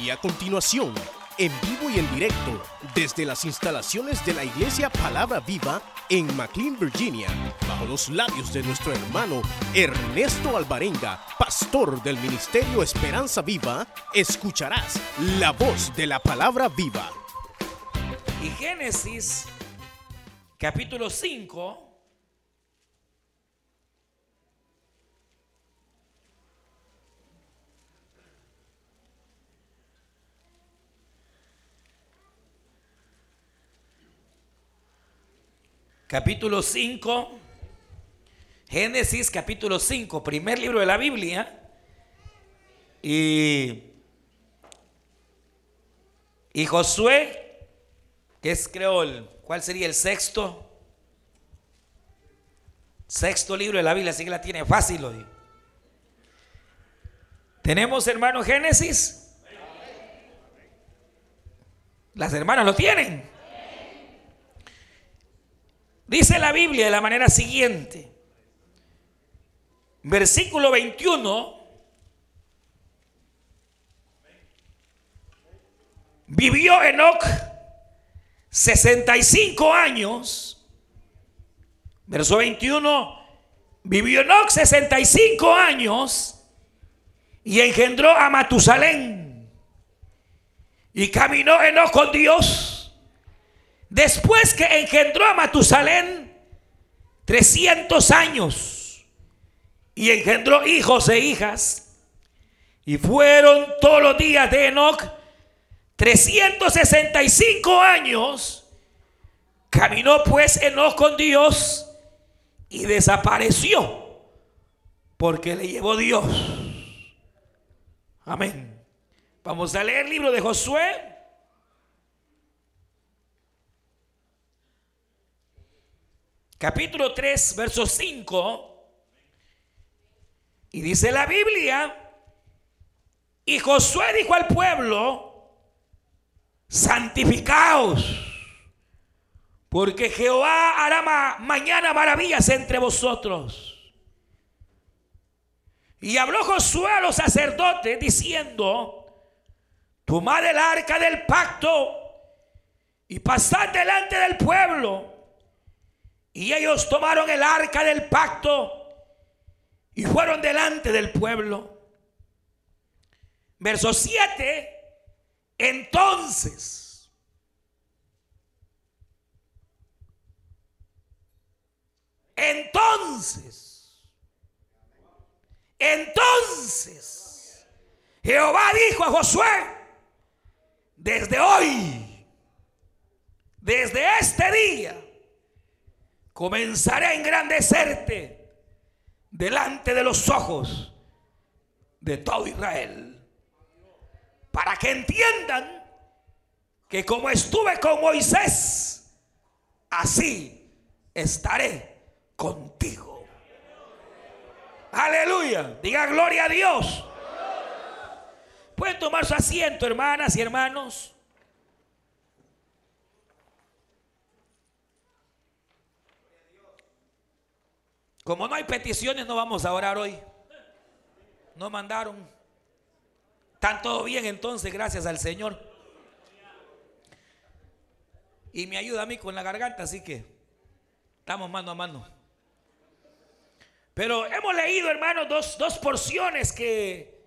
Y a continuación, en vivo y en directo, desde las instalaciones de la Iglesia Palabra Viva en McLean, Virginia, bajo los labios de nuestro hermano Ernesto Alvarenga, pastor del Ministerio Esperanza Viva, escucharás la voz de la Palabra Viva. Y Génesis capítulo 5 capítulo 5, Génesis capítulo 5, primer libro de la Biblia. Y, y Josué, que es creo el, ¿cuál sería el sexto? Sexto libro de la Biblia, así que la tiene fácil hoy. ¿Tenemos hermano Génesis? Las hermanas lo tienen. Dice la Biblia de la manera siguiente. Versículo 21. Vivió Enoch 65 años. Verso 21. Vivió Enoch 65 años y engendró a Matusalén. Y caminó Enoch con Dios Después que engendró a Matusalén 300 años y engendró hijos e hijas, y fueron todos los días de Enoch 365 años, caminó pues Enoch con Dios y desapareció porque le llevó Dios. Amén. Vamos a leer el libro de Josué capítulo 3, verso 5. Y dice la Biblia, y Josué dijo al pueblo, santificaos, porque Jehová hará mañana maravillas entre vosotros. Y habló Josué a los sacerdotes diciendo, tomad el arca del pacto y pasad delante del pueblo y ellos tomaron el arca del pacto y fueron delante del pueblo. Verso 7. Entonces. Entonces. Entonces. Jehová dijo a Josué. Desde hoy. Desde este día comenzaré a engrandecerte delante de los ojos de todo Israel. Para que entiendan que como estuve con Moisés, así estaré contigo. Aleluya. Diga gloria a Dios. Pueden tomar su asiento, hermanas y hermanos. Como no hay peticiones, no vamos a orar hoy. No mandaron. Están todo bien entonces, gracias al Señor. Y me ayuda a mí con la garganta, así que estamos mano a mano. Pero hemos leído, hermanos, dos, porciones que,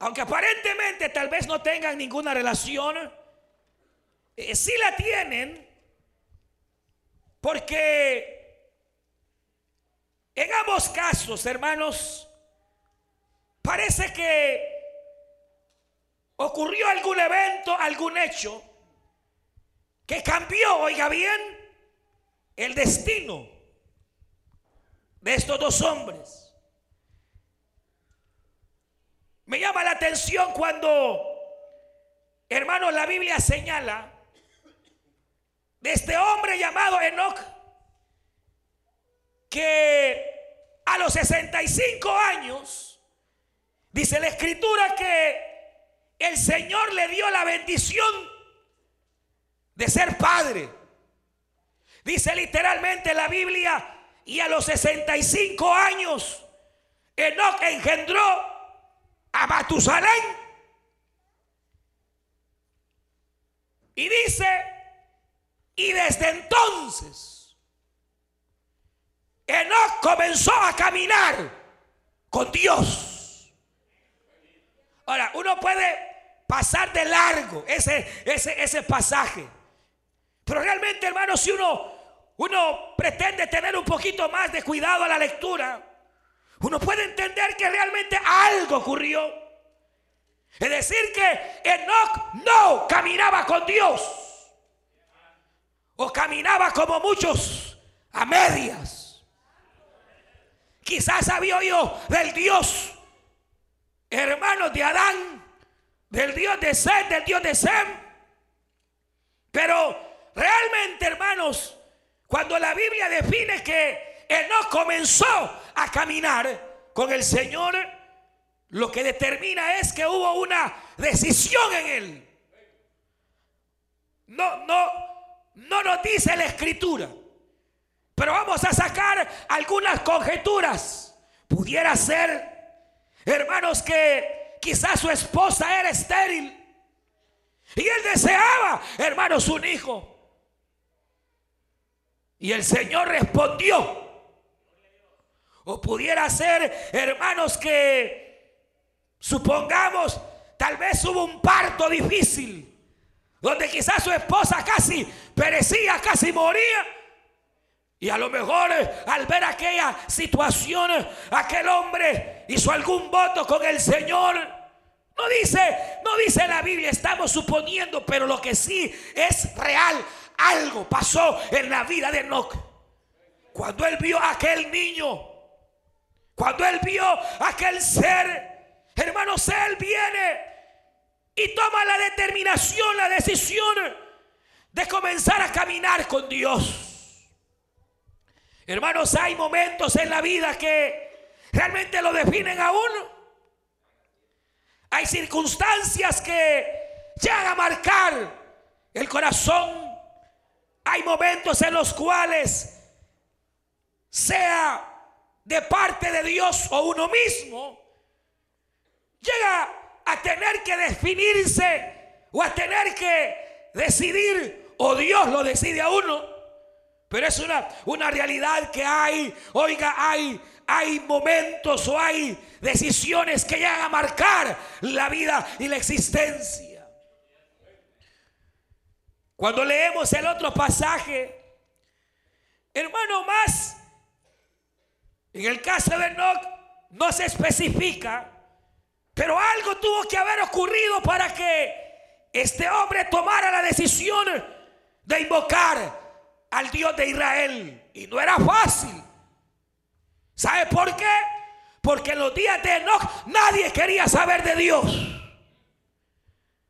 aunque aparentemente tal vez no tengan ninguna relación, eh, sí la tienen, porque en ambos casos, hermanos, parece que ocurrió algún evento, algún hecho que cambió, oiga bien, el destino de estos dos hombres. Me llama la atención cuando, hermanos, la Biblia señala de este hombre llamado Enoch que a los 65 años, dice la escritura que el Señor le dio la bendición de ser padre. Dice literalmente la Biblia, y a los 65 años, Enoch engendró a Matusalén. Y dice, y desde entonces, Enoch comenzó a caminar con Dios. Ahora, uno puede pasar de largo ese, ese, ese pasaje. Pero realmente, hermano, si uno, uno pretende tener un poquito más de cuidado a la lectura, uno puede entender que realmente algo ocurrió. Es decir, que Enoch no caminaba con Dios. O caminaba como muchos a medias. Quizás había oído del Dios, hermanos de Adán, del Dios de Seth, del Dios de Sem. Pero realmente, hermanos, cuando la Biblia define que Enoch comenzó a caminar con el Señor, lo que determina es que hubo una decisión en él. No, no, no nos dice la escritura. Pero vamos a sacar algunas conjeturas. Pudiera ser, hermanos, que quizás su esposa era estéril. Y él deseaba, hermanos, un hijo. Y el Señor respondió. O pudiera ser, hermanos, que Supongamos, tal vez hubo un parto difícil, donde quizás su esposa casi perecía, casi moría. Y a lo mejor eh, al ver aquella situación, aquel hombre hizo algún voto con el Señor. No dice, no dice la Biblia, estamos suponiendo, pero lo que sí es real, algo pasó en la vida de Enoch. Cuando él vio a aquel niño, cuando él vio a aquel ser Hermanos, Él viene y toma la determinación, la decisión de comenzar a caminar con Dios. Hermanos, hay momentos en la vida que realmente lo definen a uno. Hay circunstancias que llegan a marcar el corazón. Hay momentos en los cuales, sea de parte de Dios o uno mismo, llega a tener que definirse o a tener que decidir, o Dios lo decide a uno. Pero es una, una realidad que hay, oiga, hay, hay momentos o hay decisiones que llegan a marcar la vida y la existencia. Cuando leemos el otro pasaje, hermano, más, en el caso de Enoch, no se especifica pero algo tuvo que haber ocurrido para que este hombre tomara la decisión de invocar al Dios de Israel. Y no era fácil. ¿Sabe por qué? Porque en los días de Enoch nadie quería saber de Dios.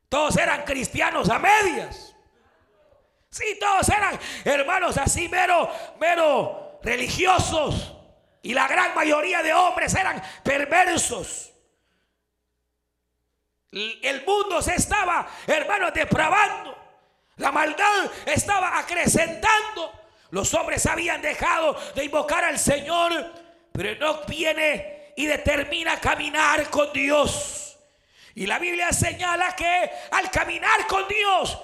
Todos eran cristianos a medias. Sí, todos eran hermanos así mero, mero religiosos. Y la gran mayoría de hombres eran perversos. El mundo se estaba, hermanos, depravando. La maldad estaba acrecentando. Los hombres habían dejado de invocar al Señor, pero no viene y determina caminar con Dios. Y la Biblia señala que al caminar con Dios,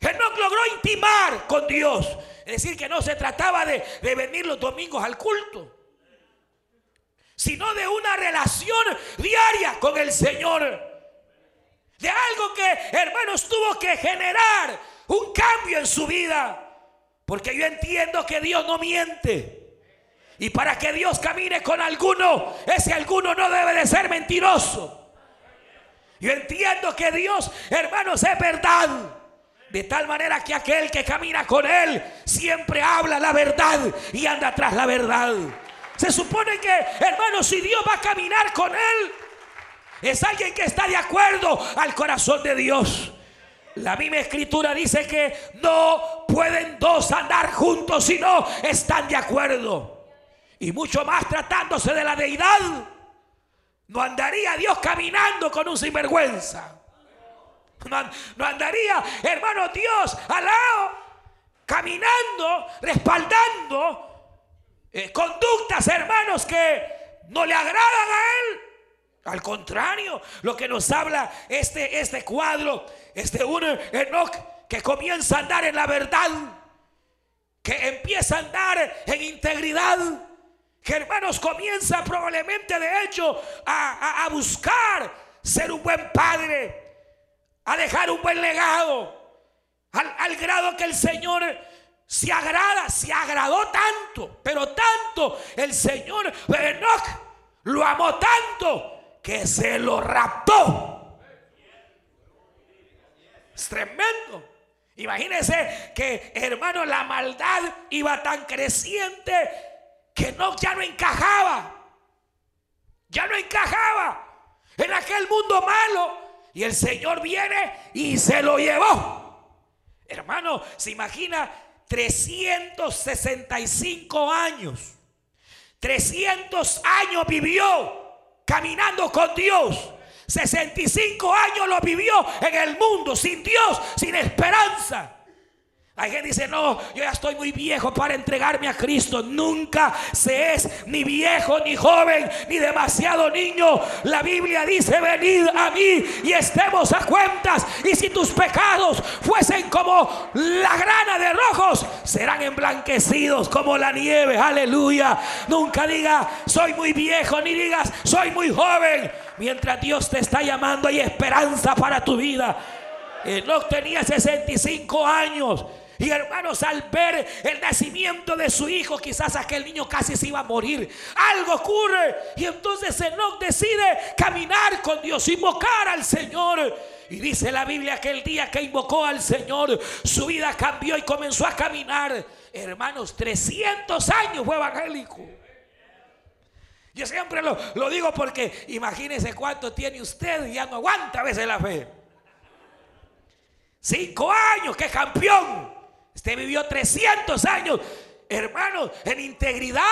Enoch logró intimar con Dios. Es decir, que no se trataba de, de venir los domingos al culto, sino de una relación diaria con el Señor. De algo que, hermanos, tuvo que generar un cambio en su vida. Porque yo entiendo que Dios no miente. Y para que Dios camine con alguno, ese alguno no debe de ser mentiroso. Yo entiendo que Dios, hermanos, es verdad. De tal manera que aquel que camina con Él siempre habla la verdad y anda tras la verdad. Se supone que, hermanos, si Dios va a caminar con Él, es alguien que está de acuerdo al corazón de Dios. La misma escritura dice que no pueden dos andar juntos si no están de acuerdo. Y mucho más tratándose de la deidad. No andaría Dios caminando con un sinvergüenza. No, andaría, hermano Dios, al lado, caminando, respaldando eh, conductas, hermanos, que no le agradan a Él. Al contrario, lo que nos habla este, este cuadro es de Enoch que comienza a andar en la verdad, que empieza a andar en integridad, que hermanos comienza probablemente de hecho a, buscar ser un buen padre, a dejar un buen legado, al, al grado que el Señor se agrada, se agradó tanto, pero tanto el Señor Enoch lo amó tanto que se lo raptó. Es tremendo. Imagínense que, hermano, la maldad iba tan creciente que no, ya no encajaba. Ya no encajaba en aquel mundo malo. Y el Señor viene y se lo llevó. Hermano, se imagina 365 años. 300 años vivió caminando con Dios. 65 años lo vivió en el mundo sin Dios, sin esperanza. Hay gente dice, no, yo ya estoy muy viejo para entregarme a Cristo. Nunca se es ni viejo, ni joven, ni demasiado niño. La Biblia dice, venid a mí y estemos a cuentas. Y si tus pecados fuesen como la grana de rojos, serán emblanquecidos como la nieve. Aleluya. Nunca diga, soy muy viejo, ni digas, soy muy joven. Mientras Dios te está llamando, hay esperanza para tu vida. No tenía 65 años y hermanos, al ver el nacimiento de su hijo, quizás aquel niño casi se iba a morir. Algo ocurre. Y entonces Enoch decide caminar con Dios, invocar al Señor. Y dice la Biblia que el día que invocó al Señor, su vida cambió y comenzó a caminar. Hermanos, 300 años fue evangélico. Yo siempre lo, lo digo porque imagínese cuánto tiene usted y ya no aguanta a veces la fe. Cinco años, que campeón. Usted vivió 300 años, hermanos, en integridad.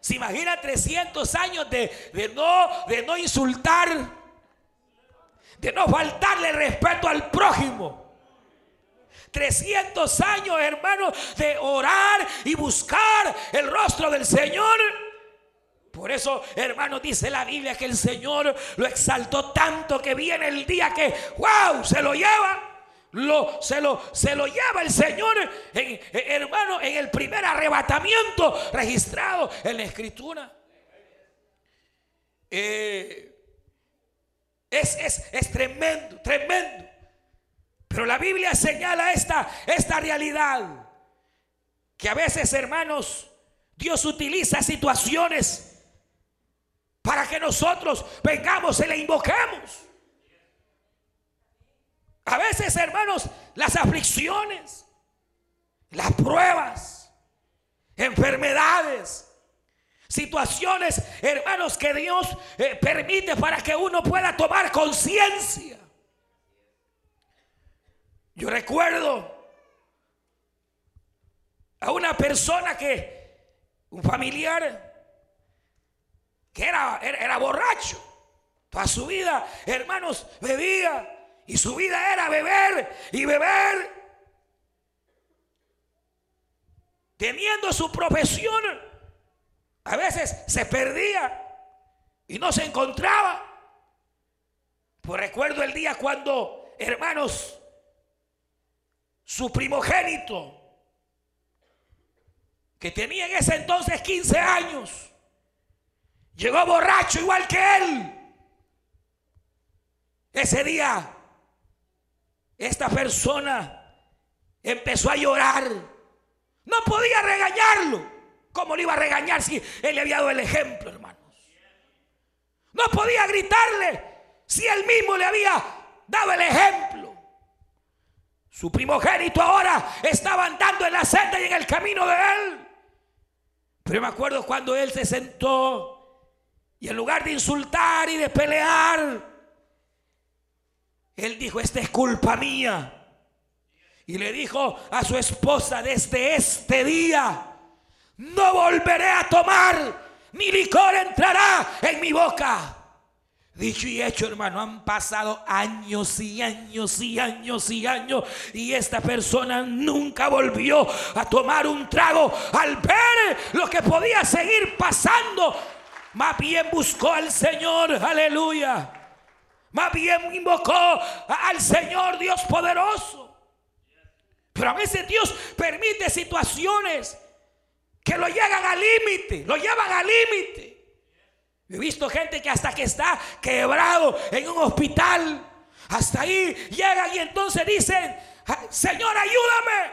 Se imagina 300 años de, no, de no insultar, de no faltarle respeto al prójimo. 300 años, hermanos, de orar y buscar el rostro del Señor. Por eso, hermanos, dice la Biblia que el Señor lo exaltó tanto que viene el día que, wow, se lo lleva lo, se, lo, se lo lleva el Señor, hermano, en el primer arrebatamiento registrado en la escritura. Eh, es, es, tremendo, tremendo. Pero la Biblia señala esta, esta realidad. Que a veces, hermanos, Dios utiliza situaciones para que nosotros vengamos y le invoquemos. A veces, hermanos, las aflicciones, las pruebas, enfermedades, situaciones, hermanos, que Dios eh, permite para que uno pueda tomar conciencia. Yo recuerdo a una persona que, un familiar, que era, era, era borracho. Toda su vida, hermanos, bebía y su vida era beber y beber. Teniendo su profesión, a veces se perdía y no se encontraba. Pues recuerdo el día cuando, hermanos, su primogénito, que tenía en ese entonces 15 años, llegó borracho igual que él. Ese día esta persona empezó a llorar. No podía regañarlo. ¿Cómo le iba a regañar si él le había dado el ejemplo, hermanos? No podía gritarle si él mismo le había dado el ejemplo. Su primogénito ahora estaba andando en la senda y en el camino de él. Pero me acuerdo cuando él se sentó y en lugar de insultar y de pelear, él dijo, esta es culpa mía. Y le dijo a su esposa, desde este día no volveré a tomar, ni licor entrará en mi boca. Dicho y hecho, hermano, han pasado años y años y años y años y esta persona nunca volvió a tomar un trago al ver lo que podía seguir pasando. Más bien buscó al Señor, aleluya. Más bien invocó al Señor Dios poderoso. Pero a veces Dios permite situaciones que lo llegan al límite, lo llevan al límite. He visto gente que hasta que está quebrado en un hospital, hasta ahí llegan y entonces dicen, Señor, ayúdame.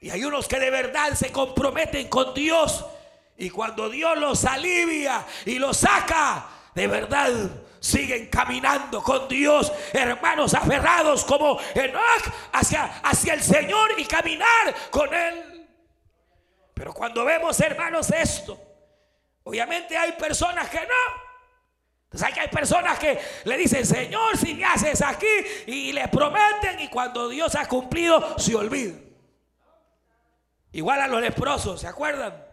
Y hay unos que de verdad se comprometen con Dios. Y cuando Dios los alivia y los saca, de verdad siguen caminando con Dios, hermanos aferrados como Enoch hacia, hacia el Señor y caminar con Él. Pero cuando vemos, hermanos, esto, obviamente hay personas que no. Entonces hay personas que le dicen, Señor, si me haces aquí, y le prometen, y cuando Dios ha cumplido, se olvidan. Igual a los leprosos, ¿se acuerdan?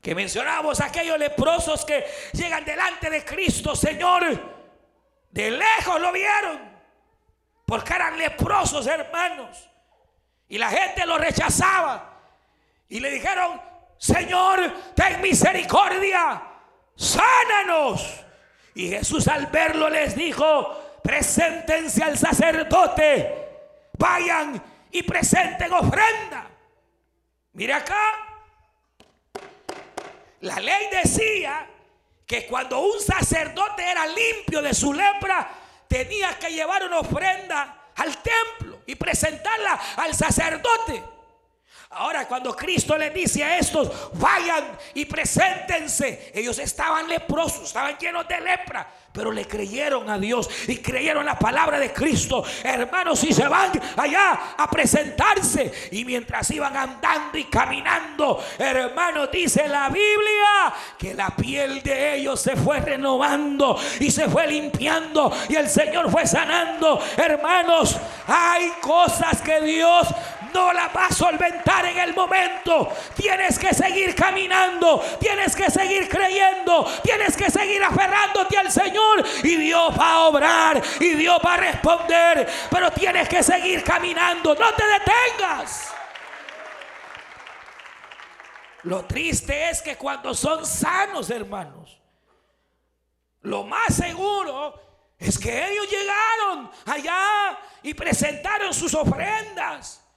Que mencionamos aquellos leprosos que llegan delante de Cristo, Señor. De lejos lo vieron. Porque eran leprosos, hermanos. Y la gente lo rechazaba. Y le dijeron, Señor, ten misericordia. Sánanos. Y Jesús al verlo les dijo, preséntense al sacerdote. Vayan y presenten ofrenda. Mire acá, la ley decía que cuando un sacerdote era limpio de su lepra, tenía que llevar una ofrenda al templo y presentarla al sacerdote. Ahora cuando Cristo le dice a estos, vayan y preséntense, ellos estaban leprosos, estaban llenos de lepra, pero le creyeron a Dios y creyeron la palabra de Cristo. Hermanos, y se van allá a presentarse y mientras iban andando y caminando, hermanos, dice la Biblia que la piel de ellos se fue renovando y se fue limpiando y el Señor fue sanando. Hermanos, hay cosas que Dios no la va a solventar en el momento. Tienes que seguir caminando, tienes que seguir creyendo, tienes que seguir aferrándote al Señor y Dios va a obrar y Dios va a responder. Pero tienes que seguir caminando, no te detengas. Lo triste es que cuando son sanos, hermanos, lo más seguro es que ellos llegaron allá y presentaron sus ofrendas.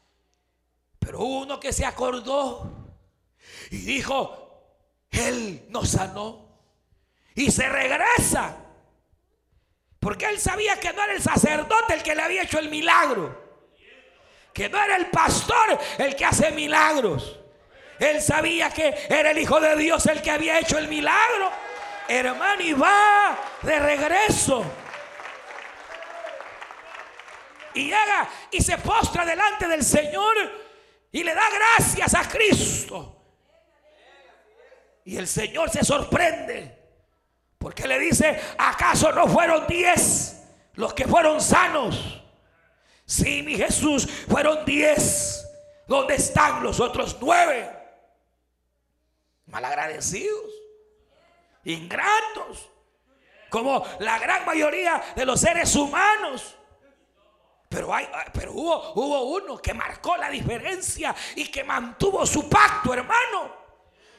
Pero uno que se acordó y dijo, Él nos sanó. Y se regresa. Porque él sabía que no era el sacerdote el que le había hecho el milagro. Que no era el pastor el que hace milagros. Él sabía que era el Hijo de Dios el que había hecho el milagro. Hermano, y va de regreso. Y llega y se postra delante del Señor y le da gracias a Cristo. Y el Señor se sorprende porque le dice, ¿acaso no fueron diez los que fueron sanos? Sí, mi Jesús, fueron diez. ¿Dónde están los otros nueve? Malagradecidos, ingratos, como la gran mayoría de los seres humanos. Pero, hay, pero hubo, hubo uno que marcó la diferencia y que mantuvo su pacto, hermano.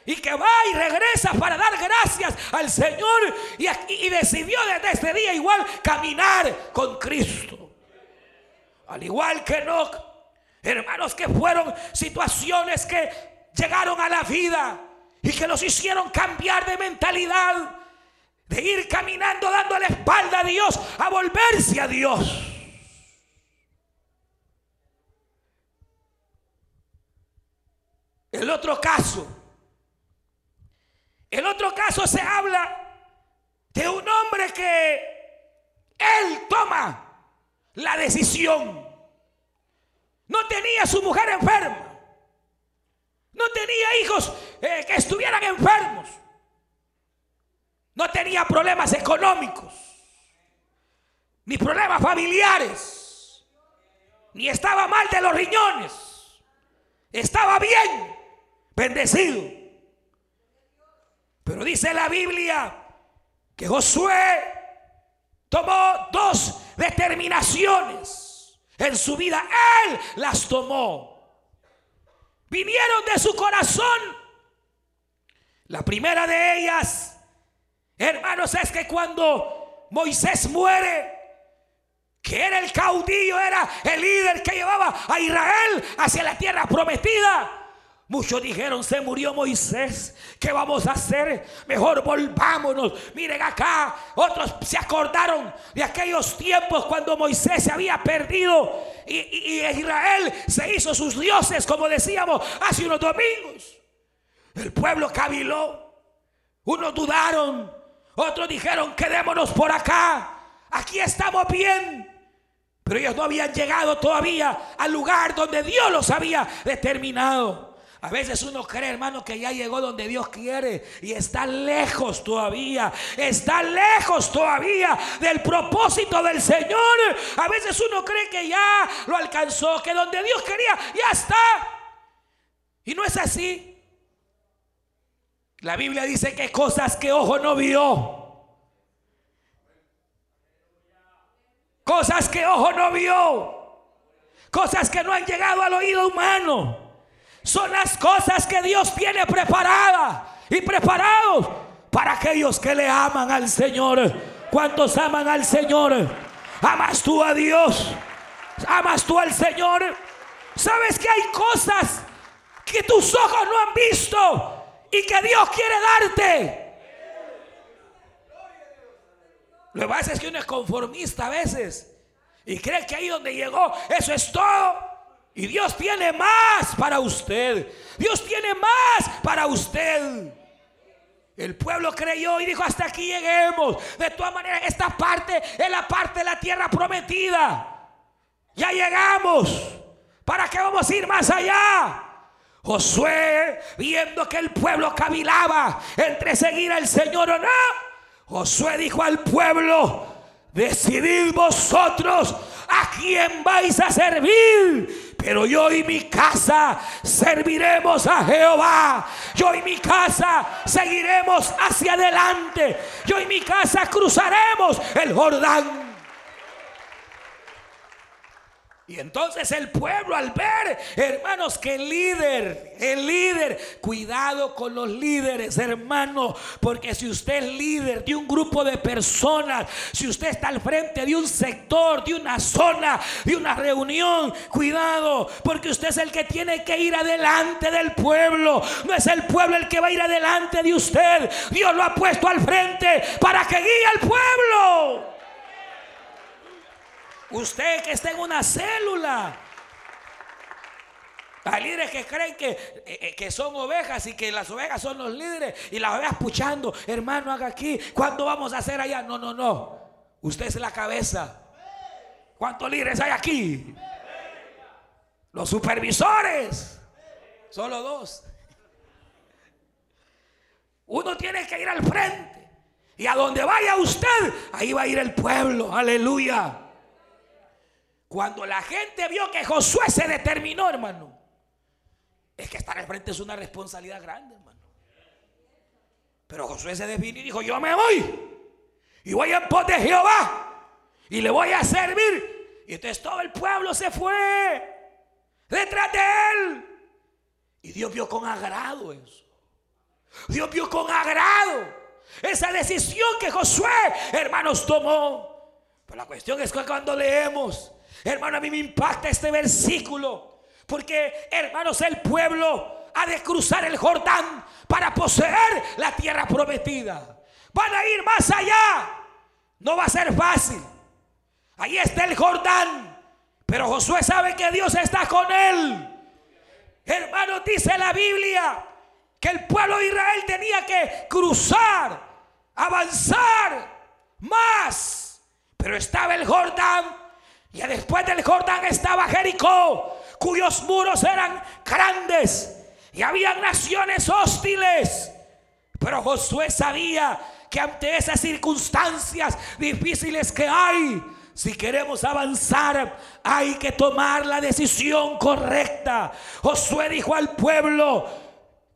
Y que va y regresa para dar gracias al Señor. Y, y decidió desde ese día igual caminar con Cristo. Al igual que no, hermanos, que fueron situaciones que llegaron a la vida y que los hicieron cambiar de mentalidad. De ir caminando dando la espalda a Dios, a volverse a Dios. El otro caso, el otro caso se habla de un hombre que él toma la decisión. No tenía su mujer enferma. No tenía hijos eh, que estuvieran enfermos. No tenía problemas económicos. Ni problemas familiares. Ni estaba mal de los riñones. Estaba bien bendecido. Pero dice la Biblia que Josué tomó dos determinaciones en su vida. Él las tomó. Vinieron de su corazón. La primera de ellas, hermanos, es que cuando Moisés muere, que era el caudillo, era el líder que llevaba a Israel hacia la tierra prometida. Muchos dijeron, se murió Moisés, ¿qué vamos a hacer? Mejor volvámonos. Miren acá, otros se acordaron de aquellos tiempos cuando Moisés se había perdido y, y Israel se hizo sus dioses, como decíamos hace unos domingos. El pueblo caviló, unos dudaron, otros dijeron, quedémonos por acá, aquí estamos bien. Pero ellos no habían llegado todavía al lugar donde Dios los había determinado. A veces uno cree, hermano, que ya llegó donde Dios quiere y está lejos todavía. Está lejos todavía del propósito del Señor. A veces uno cree que ya lo alcanzó, que donde Dios quería ya está. Y no es así. La Biblia dice que cosas que ojo no vio. Cosas que ojo no vio. Cosas que no han llegado al oído humano son las cosas que Dios tiene preparadas y preparados para aquellos que le aman al Señor. ¿Cuántos aman al Señor? ¿Amas tú a Dios? ¿Amas tú al Señor? ¿Sabes que hay cosas que tus ojos no han visto y que Dios quiere darte? Lo que pasa es que uno es conformista a veces y cree que ahí donde llegó, eso es todo. Y Dios tiene más para usted. Dios tiene más para usted. El pueblo creyó y dijo, hasta aquí lleguemos. De todas maneras, esta parte es la parte de la tierra prometida. Ya llegamos. ¿Para qué vamos a ir más allá? Josué, viendo que el pueblo cavilaba entre seguir al Señor o no, Josué dijo al pueblo, decidid vosotros a quién vais a servir pero yo y mi casa serviremos a Jehová. Yo y mi casa seguiremos hacia adelante. Yo y mi casa cruzaremos el Jordán. Y entonces el pueblo al ver, hermanos, que el líder, el líder, cuidado con los líderes, hermano, porque si usted es líder de un grupo de personas, si usted está al frente de un sector, de una zona, de una reunión, cuidado, porque usted es el que tiene que ir adelante del pueblo, no es el pueblo el que va a ir adelante de usted. Dios lo ha puesto al frente para que guíe al pueblo. Usted que está en una célula. Hay líderes que creen que, eh, eh, que, son ovejas y que las ovejas son los líderes y las ovejas puchando. Hermano, haga aquí. ¿Cuándo vamos a hacer allá? No, no, no. Usted es la cabeza. ¿Cuántos líderes hay aquí? Los supervisores. Solo dos. Uno tiene que ir al frente. Y a donde vaya usted, ahí va a ir el pueblo. Aleluya. Cuando la gente vio que Josué se determinó, hermano, es que estar al frente es una responsabilidad grande, hermano. Pero Josué se definió y dijo, yo me voy y voy en pos de Jehová y le voy a servir. Y entonces todo el pueblo se fue detrás de él. Y Dios vio con agrado eso. Dios vio con agrado esa decisión que Josué, hermanos, tomó. Pero la cuestión es que cuando leemos Hermano, a mí me impacta este versículo. Porque, hermanos, el pueblo ha de cruzar el Jordán para poseer la tierra prometida. Van a ir más allá. No va a ser fácil. Ahí está el Jordán. Pero Josué sabe que Dios está con él. Hermano, dice la Biblia que el pueblo de Israel tenía que cruzar, avanzar más. Pero estaba el Jordán y después del Jordán estaba Jericó, cuyos muros eran grandes y había naciones hostiles. Pero Josué sabía que ante esas circunstancias difíciles que hay, si queremos avanzar, hay que tomar la decisión correcta. Josué dijo al pueblo,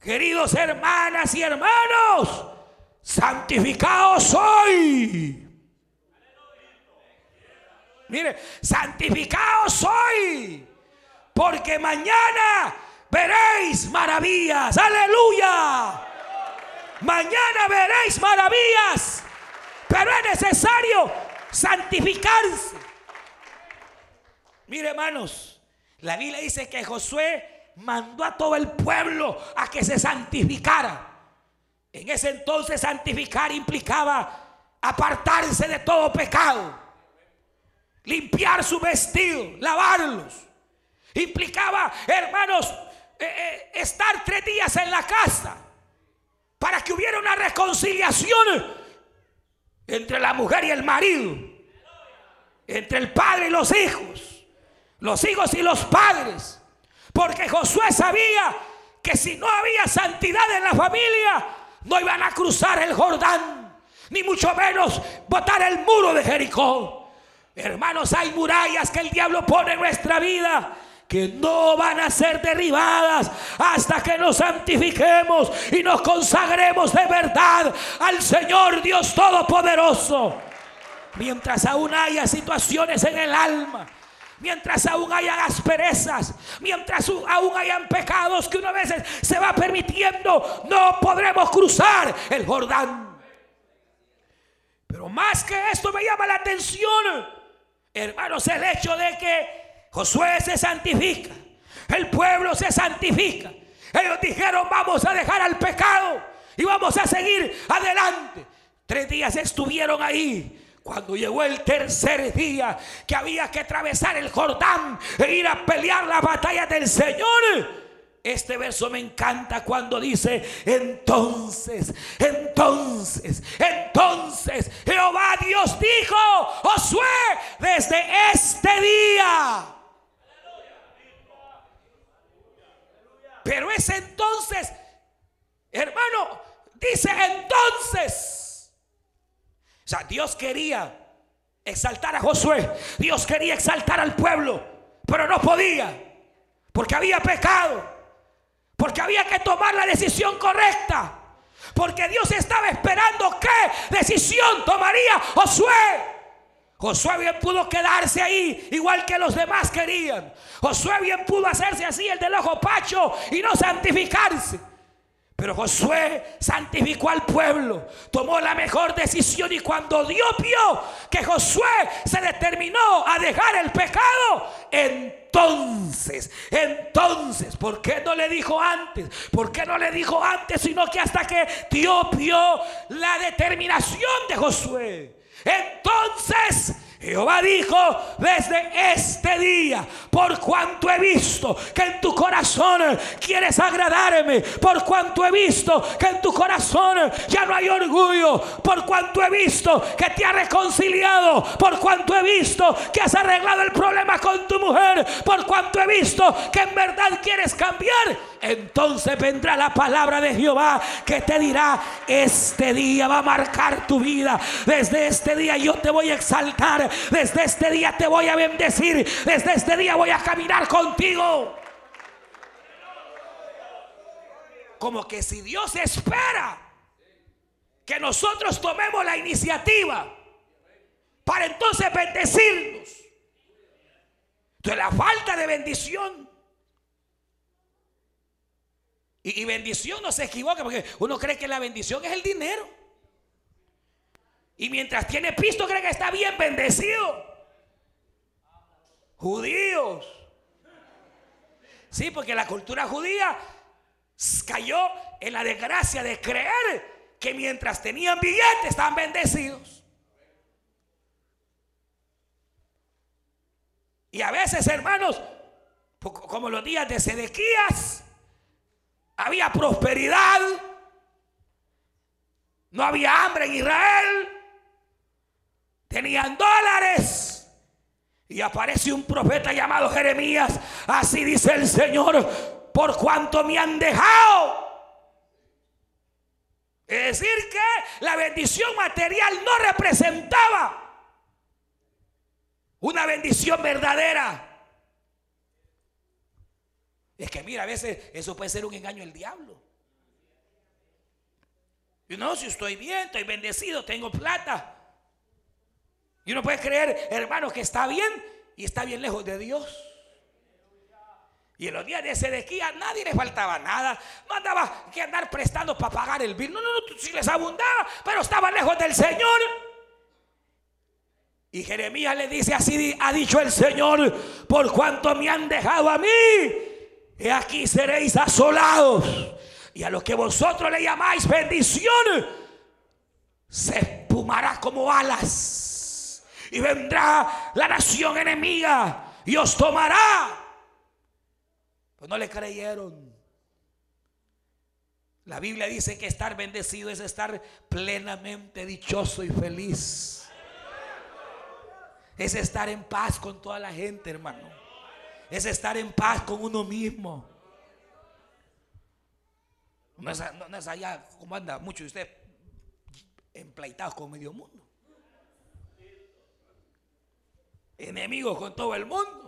queridos hermanas y hermanos, santificaos hoy Mire, santificaos hoy, porque mañana veréis maravillas. Aleluya. Mañana veréis maravillas. Pero es necesario santificarse. Mire hermanos, la Biblia dice que Josué mandó a todo el pueblo a que se santificara. En ese entonces santificar implicaba apartarse de todo pecado, limpiar su vestido, lavarlos. Implicaba, hermanos, eh, eh, estar tres días en la casa para que hubiera una reconciliación entre la mujer y el marido, entre el padre y los hijos, los hijos y los padres. Porque Josué sabía que si no había santidad en la familia, no iban a cruzar el Jordán, ni mucho menos botar el muro de Jericó. Hermanos, hay murallas que el diablo pone en nuestra vida que no van a ser derribadas hasta que nos santifiquemos y nos consagremos de verdad al Señor Dios Todopoderoso. Mientras aún haya situaciones en el alma, mientras aún haya asperezas, mientras aún hayan pecados que una vez se va permitiendo, no podremos cruzar el Jordán. Pero más que esto me llama la atención, hermanos, el hecho de que Josué se santifica. El pueblo se santifica. Ellos dijeron, vamos a dejar al pecado y vamos a seguir adelante. Tres días estuvieron ahí. Cuando llegó el tercer día que había que atravesar el Jordán e ir a pelear la batalla del Señor, este verso me encanta cuando dice, entonces, entonces, entonces, Jehová Dios dijo, Josué, desde este día Pero es entonces, hermano, dice entonces. O sea, Dios quería exaltar a Josué. Dios quería exaltar al pueblo. Pero no podía. Porque había pecado. Porque había que tomar la decisión correcta. Porque Dios estaba esperando qué decisión tomaría Josué. Josué bien pudo quedarse ahí igual que los demás querían. Josué bien pudo hacerse así el del ojo pacho y no santificarse. Pero Josué santificó al pueblo, tomó la mejor decisión y cuando Dios vio que Josué se determinó a dejar el pecado, entonces, entonces, ¿por qué no le dijo antes? ¿Por qué no le dijo antes? Sino que hasta que Dios vio la determinación de Josué. Entonces Jehová dijo desde este día, por cuanto he visto que en tu corazón quieres agradarme, por cuanto he visto que en tu corazón ya no hay orgullo, por cuanto he visto que te ha reconciliado, por cuanto he visto que has arreglado el problema con tu mujer, por cuanto he visto que en verdad quieres cambiar, entonces vendrá la palabra de Jehová que te dirá, este día va a marcar tu vida, desde este día yo te voy a exaltar desde este día te voy a bendecir. Desde este día voy a caminar contigo. Como que si Dios espera que nosotros tomemos la iniciativa para entonces bendecirnos. Entonces la falta de bendición. Y, bendición no se equivoca porque uno cree que la bendición es el dinero. Y mientras tiene pisto cree que está bien bendecido. Judíos. Sí, porque la cultura judía cayó en la desgracia de creer que mientras tenían billetes estaban bendecidos. Y a veces, hermanos, como los días de Sedequías, había prosperidad, no había hambre en Israel, tenían dólares. Y aparece un profeta llamado Jeremías. Así dice el Señor, por cuanto me han dejado. Es decir, que la bendición material no representaba una bendición verdadera. Es que mira, a veces eso puede ser un engaño del diablo. Y no, si estoy bien, estoy bendecido, tengo plata. Y uno puede creer, hermano, que está bien y está bien lejos de Dios. Y en los días de Sedequía nadie le faltaba nada. No andaba que andar prestando para pagar el bill. No, no, no, si les abundaba, pero estaba lejos del Señor. Y Jeremías le dice, así ha dicho el Señor, por cuanto me han dejado a mí, y aquí seréis asolados. Y a los que vosotros le llamáis bendición, se espumará como alas. Y vendrá la nación enemiga y os tomará. Pues no le creyeron. La Biblia dice que estar bendecido es estar plenamente dichoso y feliz. Es estar en paz con toda la gente, hermano. Es estar en paz con uno mismo. No es, allá como anda muchos de ustedes empleitados con medio mundo. Enemigos con todo el mundo.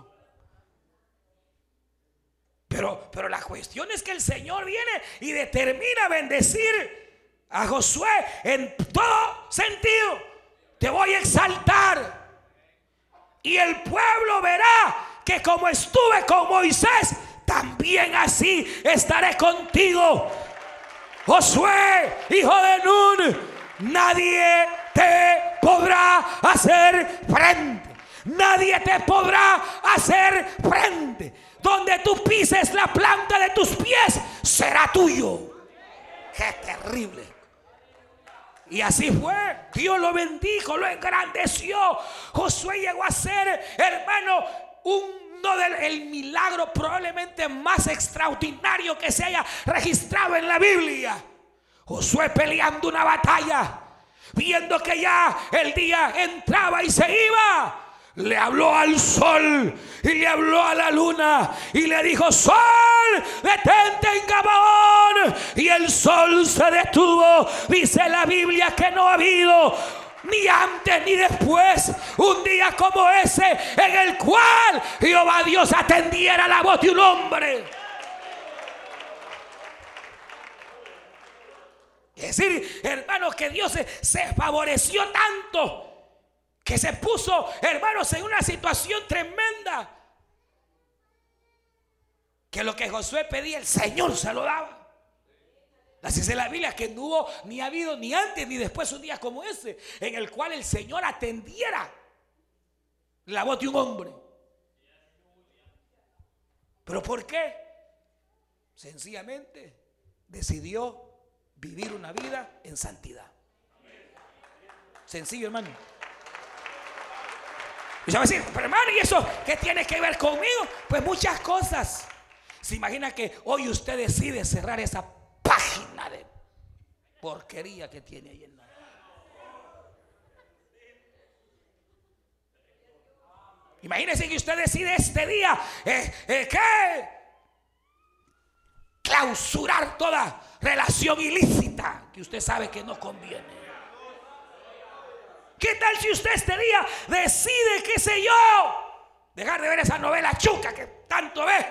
Pero, pero la cuestión es que el Señor viene y determina bendecir a Josué en todo sentido. Te voy a exaltar. Y el pueblo verá que como estuve con Moisés, también así estaré contigo. Josué, hijo de Nun, nadie te podrá hacer frente. Nadie te podrá hacer frente. Donde tú pises la planta de tus pies, será tuyo. Qué terrible. Y así fue. Dios lo bendijo, lo engrandeció. Josué llegó a ser, hermano, uno del milagro probablemente más extraordinario que se haya registrado en la Biblia. Josué peleando una batalla, viendo que ya el día entraba y se iba le habló al sol y le habló a la luna y le dijo, sol, detente en Gabón. Y el sol se detuvo. Dice la Biblia que no ha habido ni antes ni después un día como ese en el cual Jehová Dios atendiera la voz de un hombre. Es decir, hermanos, que Dios se favoreció tanto que se puso, hermanos, en una situación tremenda. Que lo que Josué pedía, el Señor se lo daba. Así dice la Biblia que no hubo ni ha habido ni antes ni después un día como ese, en el cual el Señor atendiera la voz de un hombre. ¿Pero por qué? Sencillamente decidió vivir una vida en santidad. Sencillo, hermano. Y a decir, pero hermano, ¿y eso qué tiene que ver conmigo? Pues muchas cosas. Se imagina que hoy usted decide cerrar esa página de porquería que tiene ahí en la... Imagínese que usted decide este día, eh, eh. Clausurar toda relación ilícita que usted sabe que no conviene. ¿Qué tal si usted este día decide, qué sé yo, dejar de ver esa novela chuca que tanto ve?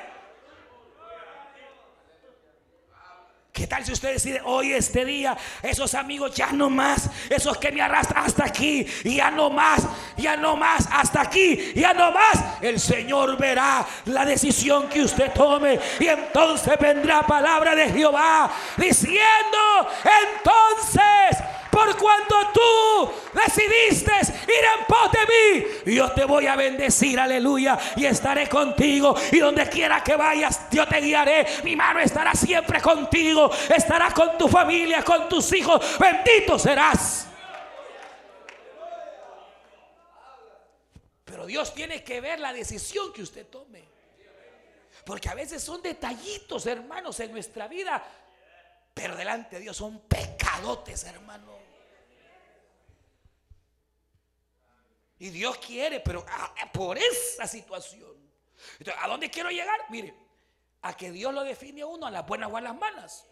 ¿Qué tal si usted decide hoy, este día, esos amigos ya no más, esos que me arrastran hasta aquí, ya no más, ya no más, hasta aquí, ya no más? El Señor verá la decisión que usted tome y entonces vendrá palabra de Jehová diciendo, entonces por cuanto tú decidiste ir en pos de mí, yo te voy a bendecir, aleluya, y estaré contigo. Y donde quiera que vayas, yo te guiaré. Mi mano estará siempre contigo, estará con tu familia, con tus hijos. Bendito serás. Pero Dios tiene que ver la decisión que usted tome. Porque a veces son detallitos, hermanos, en nuestra vida. Pero delante de Dios son pecadotes, hermano. Y Dios quiere, pero por esa situación. Entonces, ¿a dónde quiero llegar? Mire, a que Dios lo define a uno a las buenas o a las malas.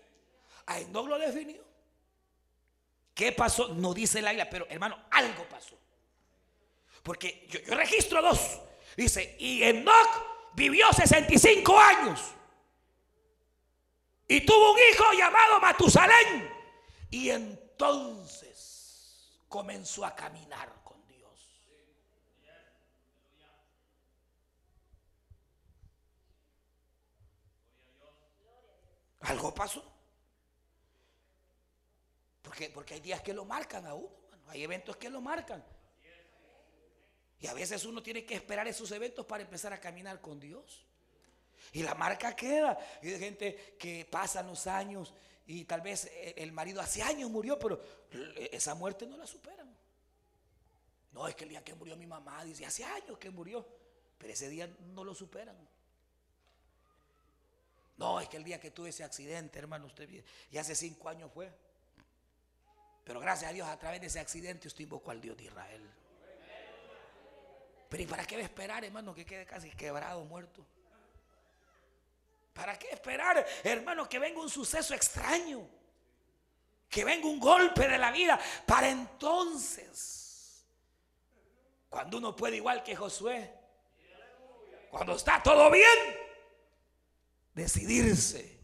A no lo definió. ¿Qué pasó? No dice la isla, pero hermano, algo pasó. Porque yo, yo registro dos. Dice, y Enoch vivió 65 años. Y tuvo un hijo llamado Matusalén. Y entonces comenzó a caminar. Algo pasó. Porque, porque hay días que lo marcan a uno. Hay eventos que lo marcan. Y a veces uno tiene que esperar esos eventos para empezar a caminar con Dios. Y la marca queda. Y hay gente que pasan los años y tal vez el marido hace años murió, pero esa muerte no la superan. No, es que el día que murió mi mamá, dice, hace años que murió, pero ese día no lo superan. No, es que el día que tuve ese accidente, hermano, usted y hace cinco años fue. Pero gracias a Dios, a través de ese accidente usted invocó al Dios de Israel. Pero ¿y para qué esperar, hermano, que quede casi quebrado, muerto? ¿Para qué esperar, hermano, que venga un suceso extraño? Que venga un golpe de la vida. Para entonces, cuando uno puede igual que Josué, cuando está todo bien, decidirse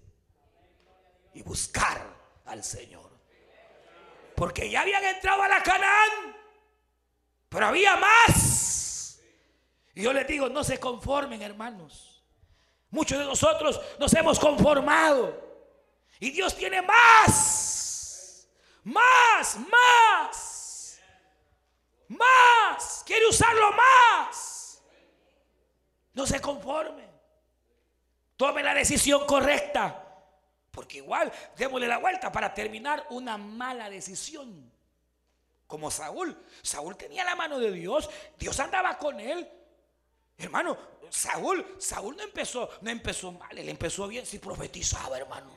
y buscar al Señor. Porque ya habían entrado a la Canaán, pero había más. Y yo les digo, no se conformen, hermanos. Muchos de nosotros nos hemos conformado. Y Dios tiene más. Más, más. Más. Quiere usarlo más. No se conforme. Tome la decisión correcta. Porque igual, démosle la vuelta para terminar una mala decisión. Como Saúl. Saúl tenía la mano de Dios. Dios andaba con él. Hermano, Saúl, Saúl no empezó, no empezó mal, él empezó bien, sí profetizaba, hermano.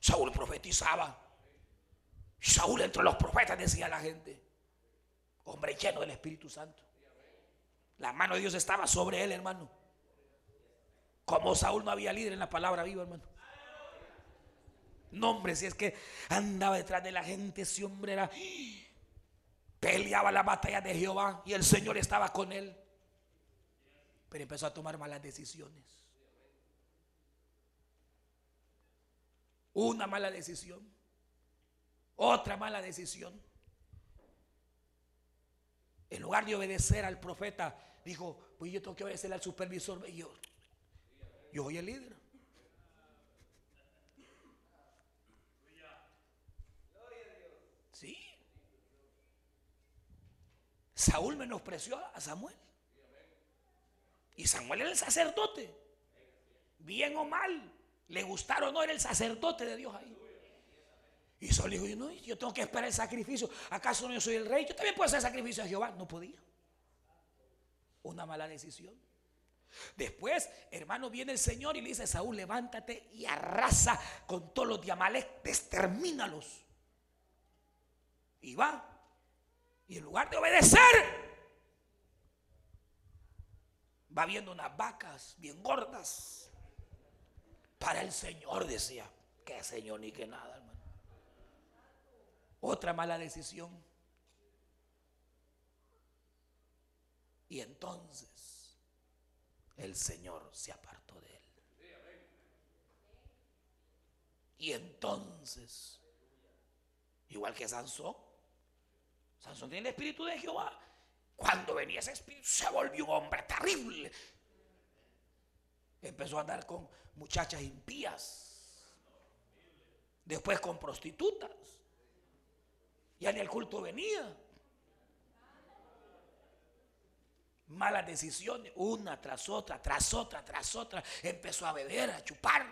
Saúl profetizaba. Saúl entre los profetas decía la gente, hombre lleno del Espíritu Santo. La mano de Dios estaba sobre él, hermano. Como Saúl no había líder en la palabra viva, hermano. No, hombre, si es que andaba detrás de la gente, ese hombre era peleaba la batalla de Jehová y el Señor estaba con él pero empezó a tomar malas decisiones. Una mala decisión, otra mala decisión. En lugar de obedecer al profeta, dijo, pues yo tengo que obedecer al supervisor. Y yo, yo soy el líder. Sí. Saúl menospreció a Samuel. Y Samuel era el sacerdote. Bien o mal, le gustaron o no, era el sacerdote de Dios ahí. Y Saúl dijo, no, yo tengo que esperar el sacrificio. ¿Acaso no yo soy el rey? Yo también puedo hacer sacrificio a Jehová. No podía. Una mala decisión. Después, hermano, viene el Señor y le dice, Saúl, levántate y arrasa con todos los diamales, extermínalos. Y va. Y en lugar de obedecer, va viendo unas vacas bien gordas. Para el Señor decía, que Señor ni que nada, hermano. Otra mala decisión. Y entonces el Señor se apartó de él. Y entonces, igual que Sansón, Sansón tiene el espíritu de Jehová. Cuando venía ese espíritu se volvió un hombre terrible. Empezó a andar con muchachas impías. Después con prostitutas. Ya en el culto venía. Malas decisiones, una tras otra, tras otra, tras otra. Empezó a beber, a chupar.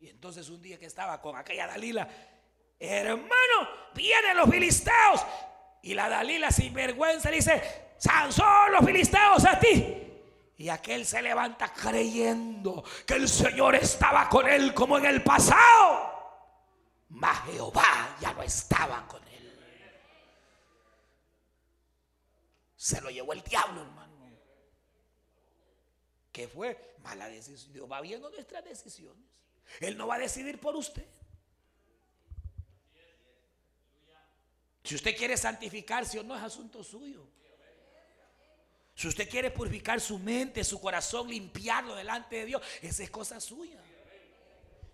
Y entonces un día que estaba con aquella Dalila, hermano, vienen los filisteos. Y la Dalila sin vergüenza dice, Sansón, los filisteos a ti. Y aquel se levanta creyendo que el Señor estaba con él como en el pasado. Mas Jehová ya no estaba con él. Se lo llevó el diablo, hermano. ¿Qué fue? Mala decisión. Dios va viendo nuestras decisiones. Él no va a decidir por usted. Si usted quiere santificarse o no es asunto suyo. Si usted quiere purificar su mente, su corazón, limpiarlo delante de Dios, esa es cosa suya.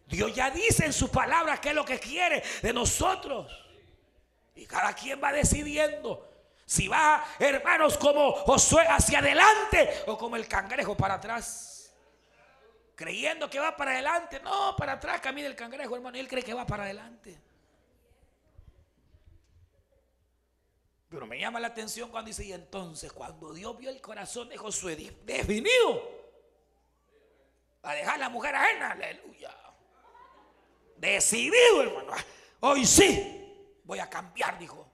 Dios ya dice en su palabra qué es lo que quiere de nosotros. Y cada quien va decidiendo si va, hermanos, como Josué hacia adelante o como el cangrejo para atrás. Creyendo que va para adelante. No, para atrás camina el cangrejo, hermano. Él cree que va para adelante. Pero me llama la atención cuando dice, y entonces cuando Dios vio el corazón de Josué, definido a dejar la mujer ajena, aleluya. Decidido, hermano. Hoy sí voy a cambiar, dijo.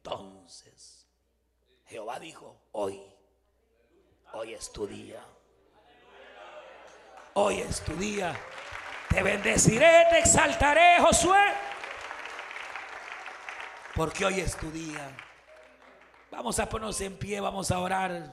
Entonces, Jehová dijo, hoy, hoy es tu día. Hoy es tu día. Te bendeciré, te exaltaré, Josué porque hoy es tu día. Vamos a ponernos en pie, vamos a orar.